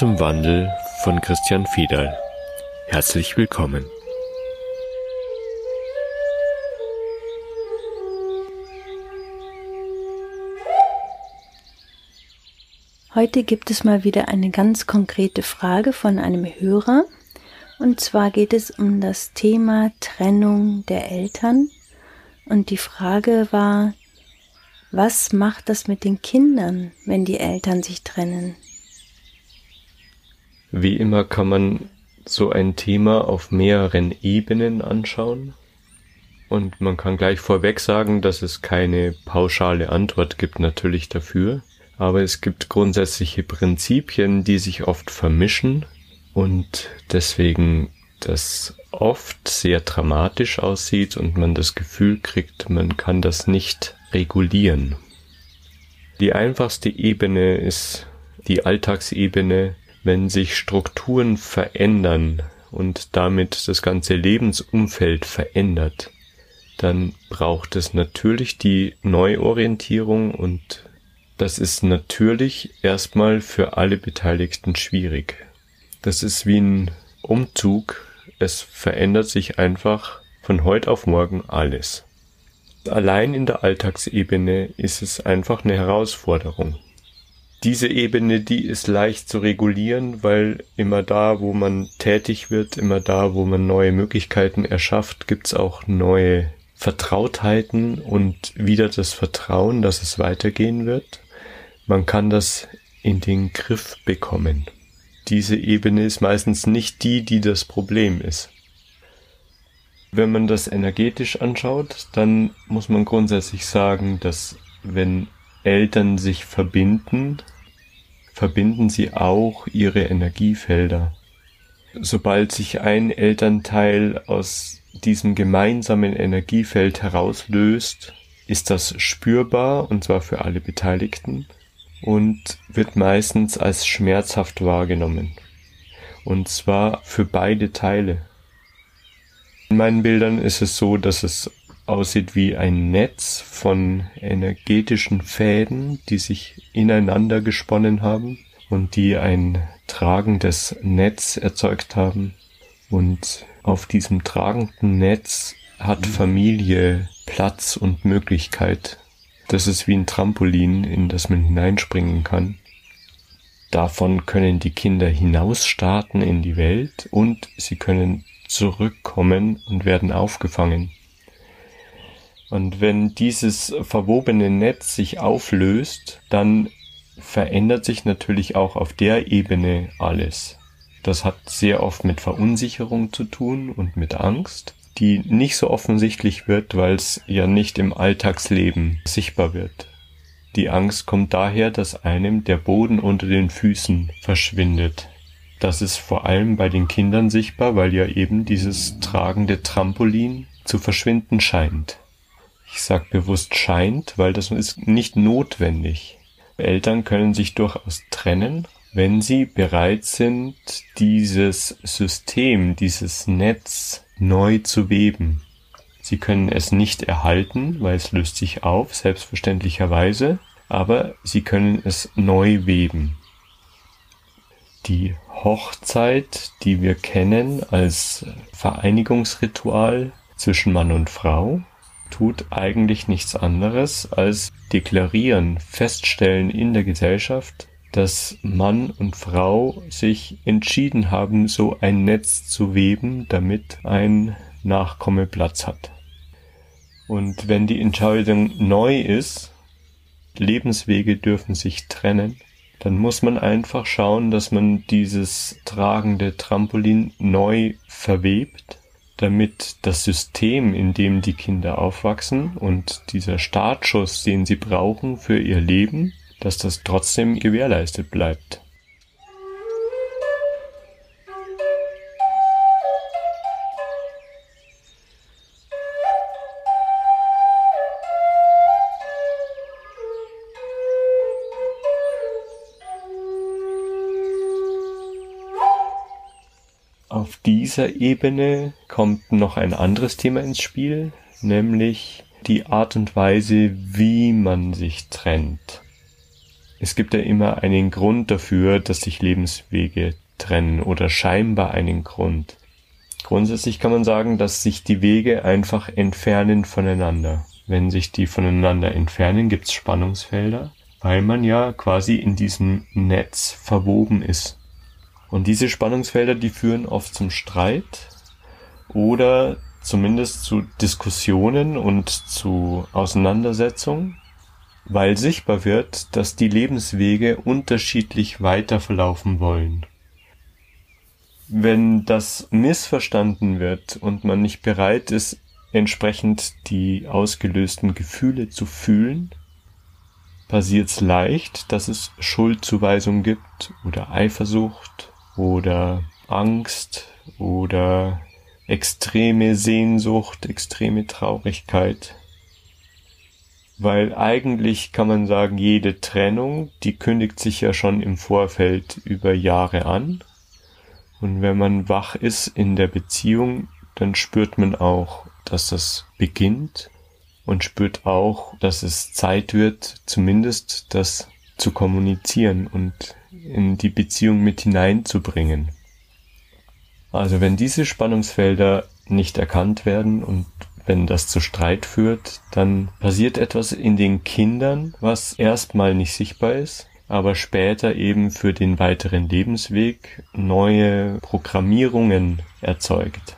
Zum Wandel von Christian Fiedal. Herzlich willkommen. Heute gibt es mal wieder eine ganz konkrete Frage von einem Hörer. Und zwar geht es um das Thema Trennung der Eltern. Und die Frage war, was macht das mit den Kindern, wenn die Eltern sich trennen? Wie immer kann man so ein Thema auf mehreren Ebenen anschauen. Und man kann gleich vorweg sagen, dass es keine pauschale Antwort gibt natürlich dafür. Aber es gibt grundsätzliche Prinzipien, die sich oft vermischen und deswegen das oft sehr dramatisch aussieht und man das Gefühl kriegt, man kann das nicht regulieren. Die einfachste Ebene ist die Alltagsebene, wenn sich Strukturen verändern und damit das ganze Lebensumfeld verändert, dann braucht es natürlich die Neuorientierung und das ist natürlich erstmal für alle Beteiligten schwierig. Das ist wie ein Umzug. Es verändert sich einfach von heute auf morgen alles. Allein in der Alltagsebene ist es einfach eine Herausforderung. Diese Ebene, die ist leicht zu regulieren, weil immer da, wo man tätig wird, immer da, wo man neue Möglichkeiten erschafft, gibt's auch neue Vertrautheiten und wieder das Vertrauen, dass es weitergehen wird. Man kann das in den Griff bekommen. Diese Ebene ist meistens nicht die, die das Problem ist. Wenn man das energetisch anschaut, dann muss man grundsätzlich sagen, dass wenn Eltern sich verbinden, verbinden sie auch ihre Energiefelder. Sobald sich ein Elternteil aus diesem gemeinsamen Energiefeld herauslöst, ist das spürbar und zwar für alle Beteiligten und wird meistens als schmerzhaft wahrgenommen. Und zwar für beide Teile. In meinen Bildern ist es so, dass es aussieht wie ein Netz von energetischen Fäden, die sich ineinander gesponnen haben und die ein tragendes Netz erzeugt haben. Und auf diesem tragenden Netz hat Familie Platz und Möglichkeit. Das ist wie ein Trampolin, in das man hineinspringen kann. Davon können die Kinder hinausstarten in die Welt und sie können zurückkommen und werden aufgefangen. Und wenn dieses verwobene Netz sich auflöst, dann verändert sich natürlich auch auf der Ebene alles. Das hat sehr oft mit Verunsicherung zu tun und mit Angst, die nicht so offensichtlich wird, weil es ja nicht im Alltagsleben sichtbar wird. Die Angst kommt daher, dass einem der Boden unter den Füßen verschwindet. Das ist vor allem bei den Kindern sichtbar, weil ja eben dieses tragende Trampolin zu verschwinden scheint. Ich sag bewusst scheint, weil das ist nicht notwendig. Eltern können sich durchaus trennen, wenn sie bereit sind, dieses System, dieses Netz neu zu weben. Sie können es nicht erhalten, weil es löst sich auf, selbstverständlicherweise, aber sie können es neu weben. Die Hochzeit, die wir kennen als Vereinigungsritual zwischen Mann und Frau, tut eigentlich nichts anderes als deklarieren, feststellen in der Gesellschaft, dass Mann und Frau sich entschieden haben, so ein Netz zu weben, damit ein Nachkomme Platz hat. Und wenn die Entscheidung neu ist, Lebenswege dürfen sich trennen, dann muss man einfach schauen, dass man dieses tragende Trampolin neu verwebt, damit das System, in dem die Kinder aufwachsen und dieser Startschuss, den sie brauchen für ihr Leben, dass das trotzdem gewährleistet bleibt. Dieser Ebene kommt noch ein anderes Thema ins Spiel, nämlich die Art und Weise, wie man sich trennt. Es gibt ja immer einen Grund dafür, dass sich Lebenswege trennen oder scheinbar einen Grund. Grundsätzlich kann man sagen, dass sich die Wege einfach entfernen voneinander. Wenn sich die voneinander entfernen, gibt es Spannungsfelder, weil man ja quasi in diesem Netz verwoben ist. Und diese Spannungsfelder, die führen oft zum Streit oder zumindest zu Diskussionen und zu Auseinandersetzungen weil sichtbar wird, dass die Lebenswege unterschiedlich weiter verlaufen wollen. Wenn das missverstanden wird und man nicht bereit ist, entsprechend die ausgelösten Gefühle zu fühlen, passiert es leicht, dass es Schuldzuweisung gibt oder Eifersucht oder Angst oder extreme Sehnsucht, extreme Traurigkeit weil eigentlich kann man sagen, jede Trennung, die kündigt sich ja schon im Vorfeld über Jahre an. Und wenn man wach ist in der Beziehung, dann spürt man auch, dass das beginnt und spürt auch, dass es Zeit wird, zumindest das zu kommunizieren und in die Beziehung mit hineinzubringen. Also wenn diese Spannungsfelder nicht erkannt werden und wenn das zu Streit führt, dann passiert etwas in den Kindern, was erstmal nicht sichtbar ist, aber später eben für den weiteren Lebensweg neue Programmierungen erzeugt.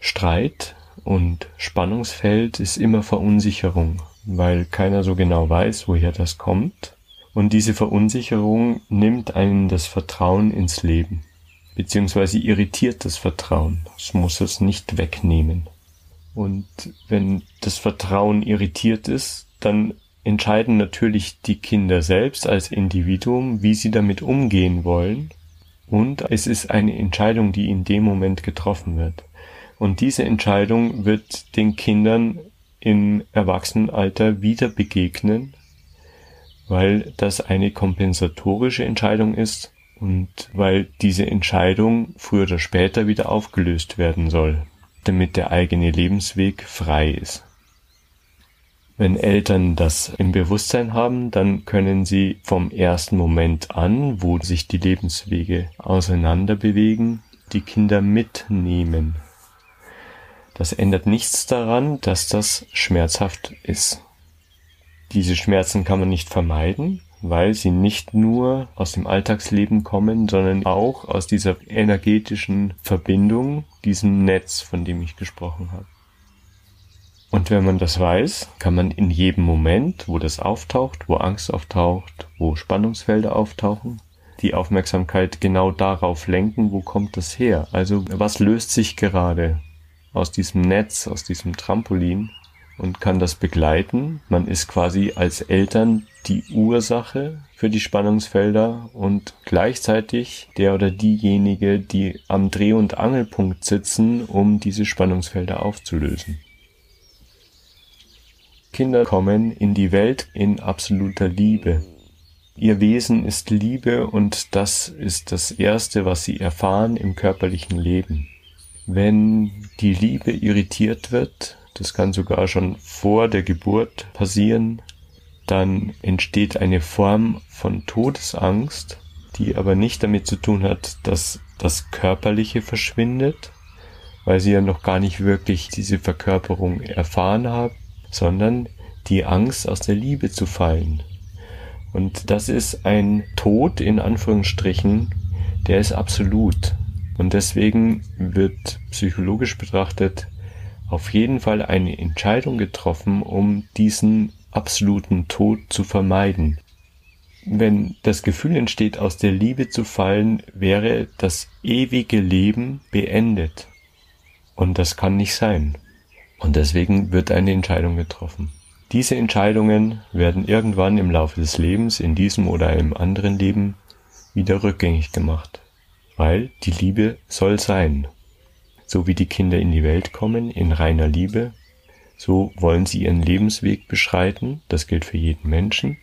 Streit und Spannungsfeld ist immer Verunsicherung, weil keiner so genau weiß, woher das kommt. Und diese Verunsicherung nimmt einen das Vertrauen ins Leben, beziehungsweise irritiert das Vertrauen. Es muss es nicht wegnehmen. Und wenn das Vertrauen irritiert ist, dann entscheiden natürlich die Kinder selbst als Individuum, wie sie damit umgehen wollen. Und es ist eine Entscheidung, die in dem Moment getroffen wird. Und diese Entscheidung wird den Kindern im Erwachsenenalter wieder begegnen, weil das eine kompensatorische Entscheidung ist und weil diese Entscheidung früher oder später wieder aufgelöst werden soll damit der eigene Lebensweg frei ist. Wenn Eltern das im Bewusstsein haben, dann können sie vom ersten Moment an, wo sich die Lebenswege auseinander bewegen, die Kinder mitnehmen. Das ändert nichts daran, dass das schmerzhaft ist. Diese Schmerzen kann man nicht vermeiden, weil sie nicht nur aus dem Alltagsleben kommen, sondern auch aus dieser energetischen Verbindung, diesem Netz, von dem ich gesprochen habe. Und wenn man das weiß, kann man in jedem Moment, wo das auftaucht, wo Angst auftaucht, wo Spannungsfelder auftauchen, die Aufmerksamkeit genau darauf lenken, wo kommt das her? Also was löst sich gerade aus diesem Netz, aus diesem Trampolin und kann das begleiten. Man ist quasi als Eltern die Ursache für die Spannungsfelder und gleichzeitig der oder diejenige, die am Dreh- und Angelpunkt sitzen, um diese Spannungsfelder aufzulösen. Kinder kommen in die Welt in absoluter Liebe. Ihr Wesen ist Liebe und das ist das Erste, was sie erfahren im körperlichen Leben. Wenn die Liebe irritiert wird, das kann sogar schon vor der Geburt passieren, dann entsteht eine Form von Todesangst, die aber nicht damit zu tun hat, dass das Körperliche verschwindet, weil sie ja noch gar nicht wirklich diese Verkörperung erfahren haben, sondern die Angst aus der Liebe zu fallen. Und das ist ein Tod in Anführungsstrichen, der ist absolut. Und deswegen wird psychologisch betrachtet auf jeden Fall eine Entscheidung getroffen, um diesen absoluten Tod zu vermeiden. Wenn das Gefühl entsteht, aus der Liebe zu fallen, wäre das ewige Leben beendet. Und das kann nicht sein. Und deswegen wird eine Entscheidung getroffen. Diese Entscheidungen werden irgendwann im Laufe des Lebens, in diesem oder einem anderen Leben, wieder rückgängig gemacht. Weil die Liebe soll sein. So wie die Kinder in die Welt kommen, in reiner Liebe, so wollen sie ihren Lebensweg beschreiten, das gilt für jeden Menschen.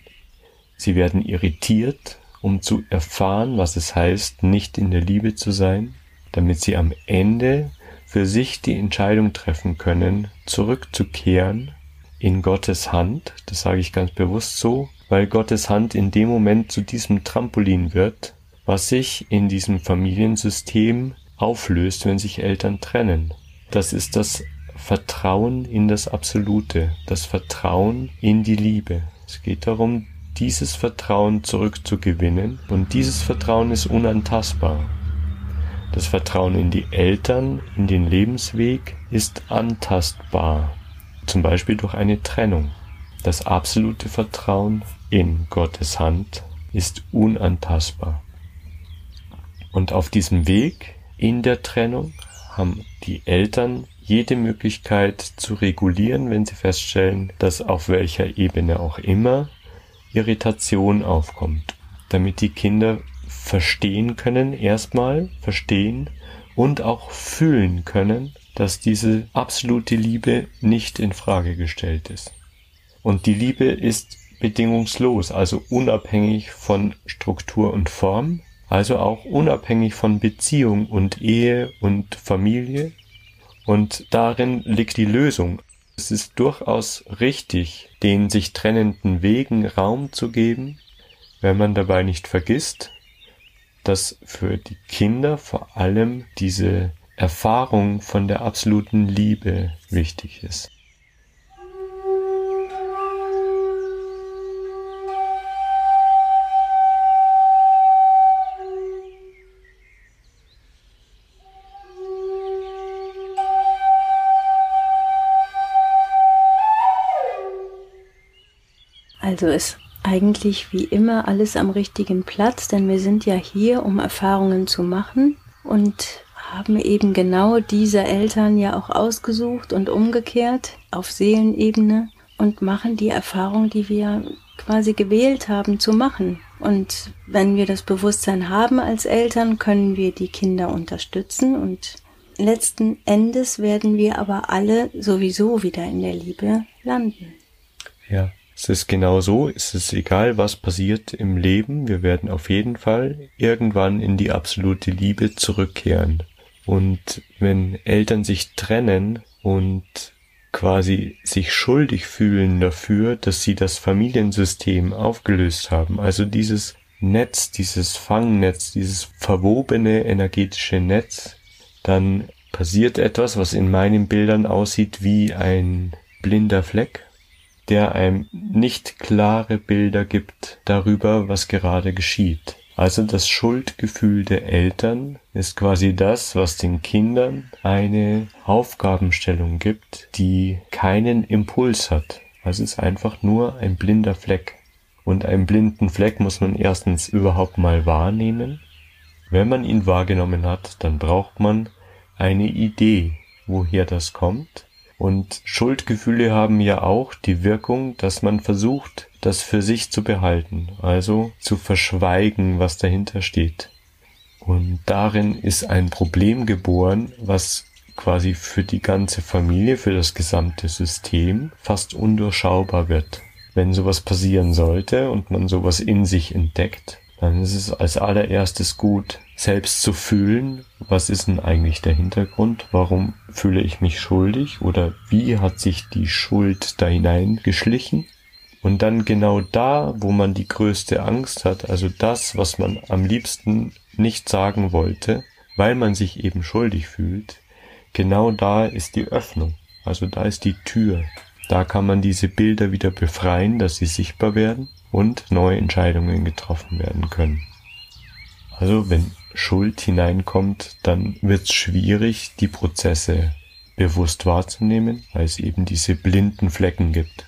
Sie werden irritiert, um zu erfahren, was es heißt, nicht in der Liebe zu sein, damit sie am Ende für sich die Entscheidung treffen können, zurückzukehren in Gottes Hand. Das sage ich ganz bewusst so, weil Gottes Hand in dem Moment zu diesem Trampolin wird, was sich in diesem Familiensystem auflöst, wenn sich Eltern trennen. Das ist das Vertrauen in das Absolute, das Vertrauen in die Liebe. Es geht darum, dieses Vertrauen zurückzugewinnen und dieses Vertrauen ist unantastbar. Das Vertrauen in die Eltern, in den Lebensweg ist antastbar, zum Beispiel durch eine Trennung. Das absolute Vertrauen in Gottes Hand ist unantastbar. Und auf diesem Weg in der Trennung haben die Eltern jede Möglichkeit zu regulieren, wenn sie feststellen, dass auf welcher Ebene auch immer Irritation aufkommt, damit die Kinder verstehen können, erstmal verstehen und auch fühlen können, dass diese absolute Liebe nicht in Frage gestellt ist. Und die Liebe ist bedingungslos, also unabhängig von Struktur und Form, also auch unabhängig von Beziehung und Ehe und Familie. Und darin liegt die Lösung. Es ist durchaus richtig, den sich trennenden Wegen Raum zu geben, wenn man dabei nicht vergisst, dass für die Kinder vor allem diese Erfahrung von der absoluten Liebe wichtig ist. Also ist eigentlich wie immer alles am richtigen Platz, denn wir sind ja hier, um Erfahrungen zu machen und haben eben genau diese Eltern ja auch ausgesucht und umgekehrt auf Seelenebene und machen die Erfahrung, die wir quasi gewählt haben zu machen. Und wenn wir das Bewusstsein haben als Eltern, können wir die Kinder unterstützen und letzten Endes werden wir aber alle sowieso wieder in der Liebe landen. Ja. Es ist genau so, es ist egal, was passiert im Leben, wir werden auf jeden Fall irgendwann in die absolute Liebe zurückkehren. Und wenn Eltern sich trennen und quasi sich schuldig fühlen dafür, dass sie das Familiensystem aufgelöst haben, also dieses Netz, dieses Fangnetz, dieses verwobene energetische Netz, dann passiert etwas, was in meinen Bildern aussieht wie ein blinder Fleck der einem nicht klare Bilder gibt darüber, was gerade geschieht. Also das Schuldgefühl der Eltern ist quasi das, was den Kindern eine Aufgabenstellung gibt, die keinen Impuls hat. Also es ist einfach nur ein blinder Fleck. Und einen blinden Fleck muss man erstens überhaupt mal wahrnehmen. Wenn man ihn wahrgenommen hat, dann braucht man eine Idee, woher das kommt und Schuldgefühle haben ja auch die Wirkung, dass man versucht, das für sich zu behalten, also zu verschweigen, was dahinter steht. Und darin ist ein Problem geboren, was quasi für die ganze Familie, für das gesamte System fast undurchschaubar wird. Wenn sowas passieren sollte und man sowas in sich entdeckt, dann ist es als allererstes gut, selbst zu fühlen, was ist denn eigentlich der Hintergrund, warum fühle ich mich schuldig oder wie hat sich die Schuld da hineingeschlichen. Und dann genau da, wo man die größte Angst hat, also das, was man am liebsten nicht sagen wollte, weil man sich eben schuldig fühlt, genau da ist die Öffnung, also da ist die Tür. Da kann man diese Bilder wieder befreien, dass sie sichtbar werden und neue Entscheidungen getroffen werden können. Also wenn Schuld hineinkommt, dann wird es schwierig, die Prozesse bewusst wahrzunehmen, weil es eben diese blinden Flecken gibt.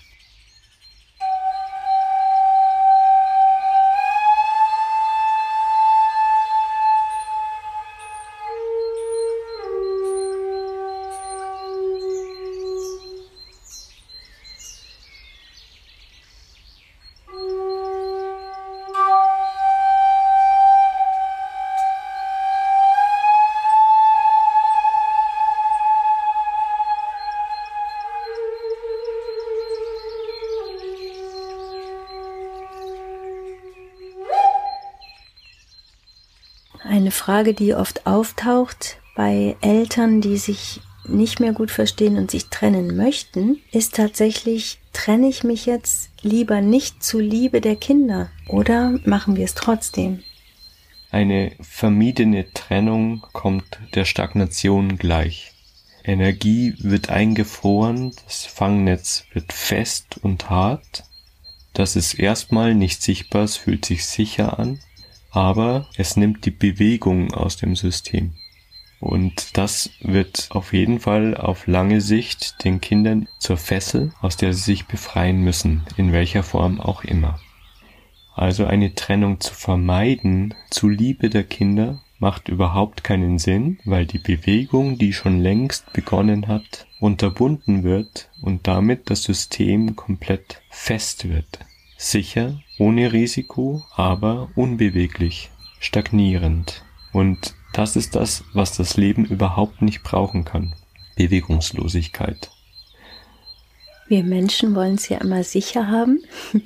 Frage, die oft auftaucht bei Eltern, die sich nicht mehr gut verstehen und sich trennen möchten, ist tatsächlich, trenne ich mich jetzt lieber nicht zu Liebe der Kinder oder machen wir es trotzdem? Eine vermiedene Trennung kommt der Stagnation gleich. Energie wird eingefroren, das Fangnetz wird fest und hart. Das ist erstmal nicht sichtbar, es fühlt sich sicher an, aber es nimmt die Bewegung aus dem System. Und das wird auf jeden Fall auf lange Sicht den Kindern zur Fessel, aus der sie sich befreien müssen, in welcher Form auch immer. Also eine Trennung zu vermeiden, zu Liebe der Kinder, macht überhaupt keinen Sinn, weil die Bewegung, die schon längst begonnen hat, unterbunden wird und damit das System komplett fest wird. Sicher, ohne Risiko, aber unbeweglich, stagnierend. Und das ist das, was das Leben überhaupt nicht brauchen kann. Bewegungslosigkeit. Wir Menschen wollen es ja immer sicher haben,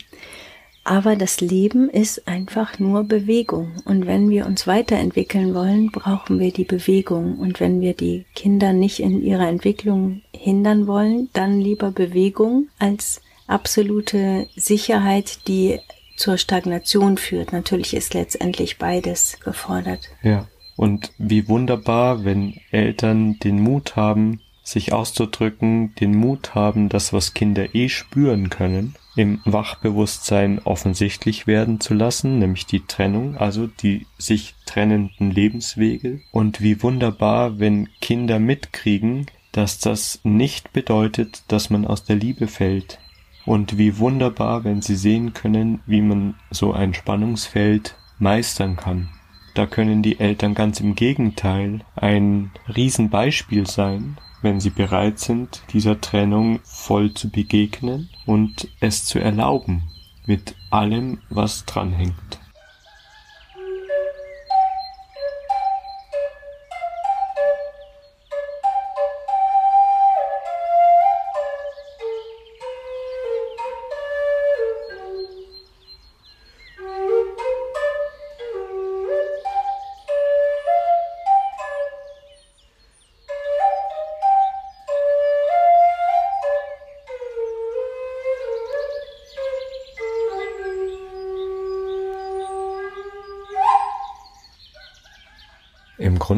aber das Leben ist einfach nur Bewegung. Und wenn wir uns weiterentwickeln wollen, brauchen wir die Bewegung. Und wenn wir die Kinder nicht in ihrer Entwicklung hindern wollen, dann lieber Bewegung als absolute Sicherheit, die zur Stagnation führt. Natürlich ist letztendlich beides gefordert. Ja. Und wie wunderbar, wenn Eltern den Mut haben, sich auszudrücken, den Mut haben, das, was Kinder eh spüren können, im Wachbewusstsein offensichtlich werden zu lassen, nämlich die Trennung, also die sich trennenden Lebenswege. Und wie wunderbar, wenn Kinder mitkriegen, dass das nicht bedeutet, dass man aus der Liebe fällt. Und wie wunderbar, wenn sie sehen können, wie man so ein Spannungsfeld meistern kann. Da können die Eltern ganz im Gegenteil ein Riesenbeispiel sein, wenn sie bereit sind, dieser Trennung voll zu begegnen und es zu erlauben, mit allem, was dranhängt.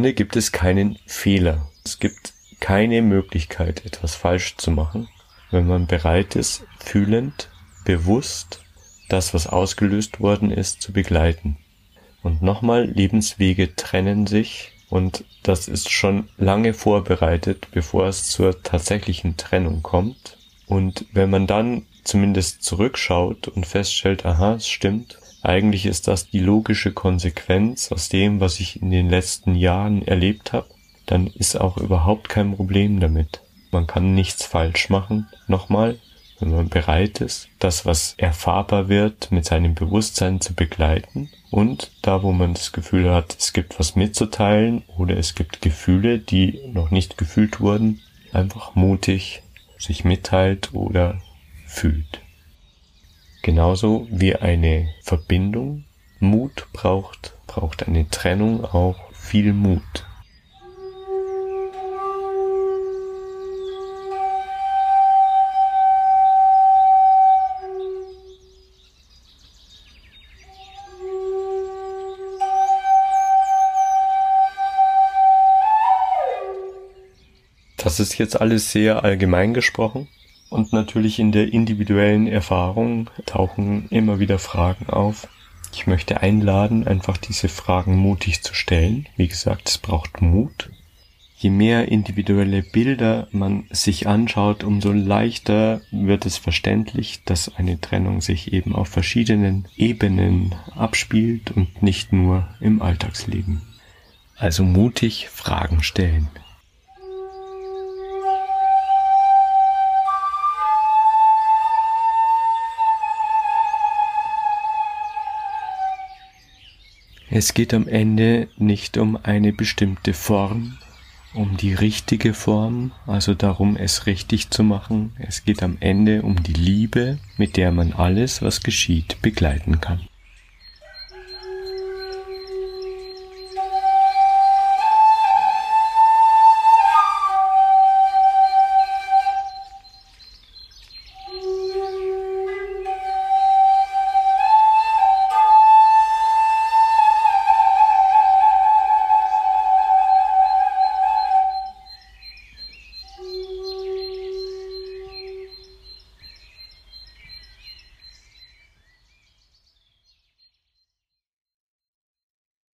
Grunde gibt es keinen Fehler. Es gibt keine Möglichkeit, etwas falsch zu machen, wenn man bereit ist, fühlend, bewusst das, was ausgelöst worden ist, zu begleiten. Und nochmal, Lebenswege trennen sich und das ist schon lange vorbereitet, bevor es zur tatsächlichen Trennung kommt. Und wenn man dann zumindest zurückschaut und feststellt, aha, es stimmt, eigentlich ist das die logische Konsequenz aus dem, was ich in den letzten Jahren erlebt habe. Dann ist auch überhaupt kein Problem damit. Man kann nichts falsch machen. Nochmal, wenn man bereit ist, das, was erfahrbar wird, mit seinem Bewusstsein zu begleiten und da, wo man das Gefühl hat, es gibt was mitzuteilen oder es gibt Gefühle, die noch nicht gefühlt wurden, einfach mutig sich mitteilt oder fühlt. Genauso wie eine Verbindung Mut braucht, braucht eine Trennung auch viel Mut. Das ist jetzt alles sehr allgemein gesprochen. Und natürlich in der individuellen Erfahrung tauchen immer wieder Fragen auf. Ich möchte einladen, einfach diese Fragen mutig zu stellen. Wie gesagt, es braucht Mut. Je mehr individuelle Bilder man sich anschaut, umso leichter wird es verständlich, dass eine Trennung sich eben auf verschiedenen Ebenen abspielt und nicht nur im Alltagsleben. Also mutig Fragen stellen. Es geht am Ende nicht um eine bestimmte Form, um die richtige Form, also darum, es richtig zu machen. Es geht am Ende um die Liebe, mit der man alles, was geschieht, begleiten kann.